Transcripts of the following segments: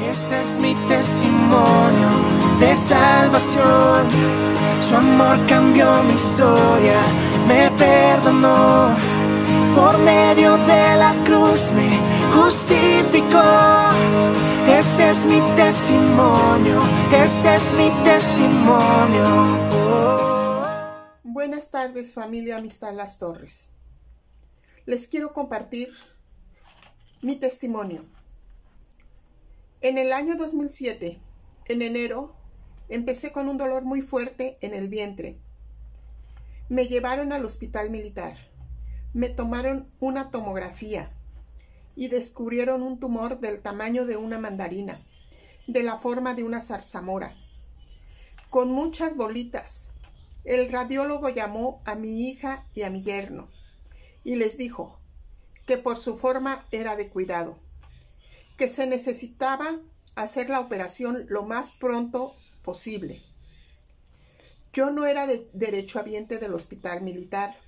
Este es mi testimonio de salvación. Su amor cambió mi historia, me perdonó. Por medio de la cruz me justificó. Este es mi testimonio, este es mi testimonio. Buenas tardes familia Amistad Las Torres. Les quiero compartir mi testimonio. En el año 2007, en enero, empecé con un dolor muy fuerte en el vientre. Me llevaron al hospital militar. Me tomaron una tomografía y descubrieron un tumor del tamaño de una mandarina, de la forma de una zarzamora, con muchas bolitas. El radiólogo llamó a mi hija y a mi yerno y les dijo que por su forma era de cuidado que se necesitaba hacer la operación lo más pronto posible. Yo no era de derechohabiente del hospital militar,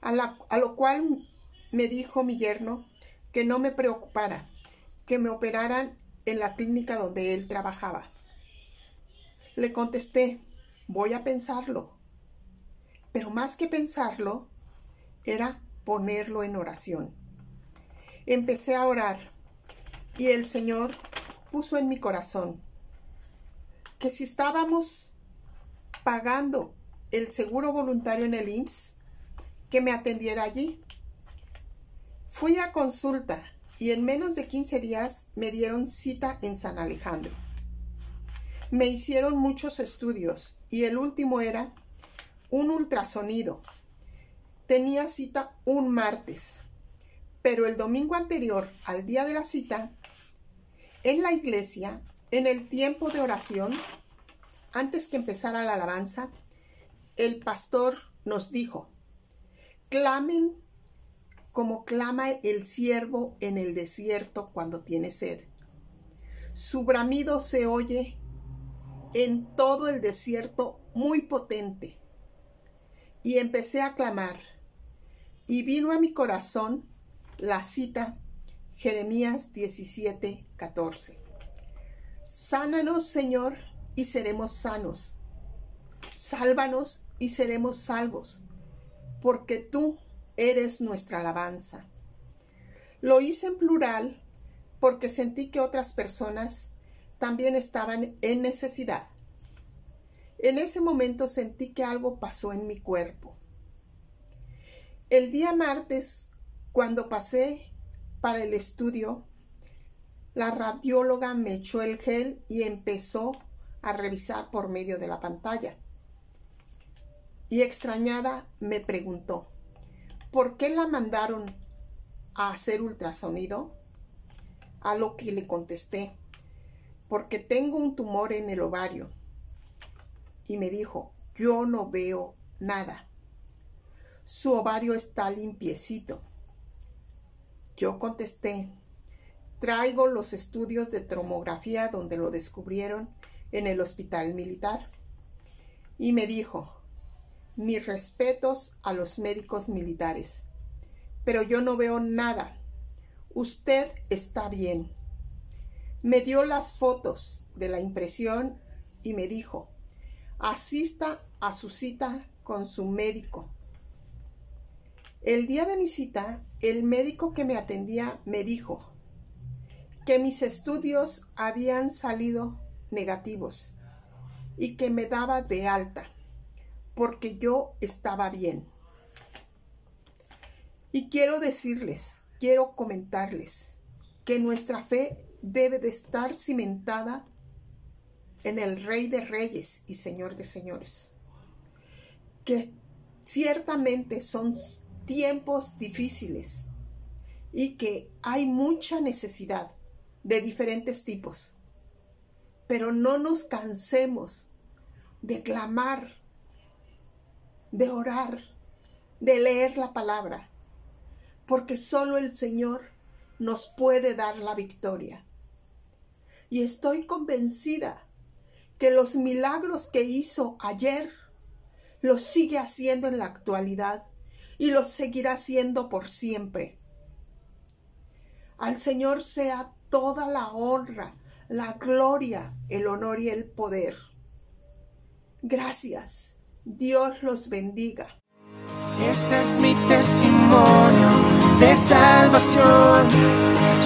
a, a lo cual me dijo mi yerno que no me preocupara, que me operaran en la clínica donde él trabajaba. Le contesté, voy a pensarlo. Pero más que pensarlo, era ponerlo en oración. Empecé a orar y el Señor puso en mi corazón que si estábamos pagando el seguro voluntario en el INSS, que me atendiera allí. Fui a consulta y en menos de 15 días me dieron cita en San Alejandro. Me hicieron muchos estudios y el último era un ultrasonido. Tenía cita un martes, pero el domingo anterior al día de la cita en la iglesia, en el tiempo de oración, antes que empezara la alabanza, el pastor nos dijo, clamen como clama el siervo en el desierto cuando tiene sed. Su bramido se oye en todo el desierto muy potente. Y empecé a clamar. Y vino a mi corazón la cita Jeremías 17, 14. Sánanos, Señor, y seremos sanos. Sálvanos y seremos salvos, porque tú eres nuestra alabanza. Lo hice en plural porque sentí que otras personas también estaban en necesidad. En ese momento sentí que algo pasó en mi cuerpo. El día martes, cuando pasé para el estudio, la radióloga me echó el gel y empezó a revisar por medio de la pantalla. Y extrañada me preguntó, ¿por qué la mandaron a hacer ultrasonido? A lo que le contesté, porque tengo un tumor en el ovario. Y me dijo, yo no veo nada. Su ovario está limpiecito. Yo contesté, traigo los estudios de tomografía donde lo descubrieron en el hospital militar. Y me dijo, mis respetos a los médicos militares, pero yo no veo nada. Usted está bien. Me dio las fotos de la impresión y me dijo, asista a su cita con su médico el día de mi cita, el médico que me atendía me dijo que mis estudios habían salido negativos y que me daba de alta porque yo estaba bien. Y quiero decirles, quiero comentarles que nuestra fe debe de estar cimentada en el Rey de Reyes y Señor de Señores, que ciertamente son tiempos difíciles y que hay mucha necesidad de diferentes tipos. Pero no nos cansemos de clamar, de orar, de leer la palabra, porque solo el Señor nos puede dar la victoria. Y estoy convencida que los milagros que hizo ayer los sigue haciendo en la actualidad y lo seguirá siendo por siempre. Al Señor sea toda la honra, la gloria, el honor y el poder. Gracias. Dios los bendiga. Este es mi testimonio de salvación.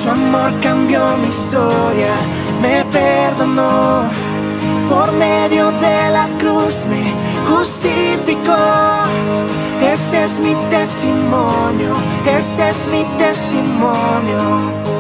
Su amor cambió mi historia, me perdonó. Por medio de la cruz me justificó. Este es mi testimonio.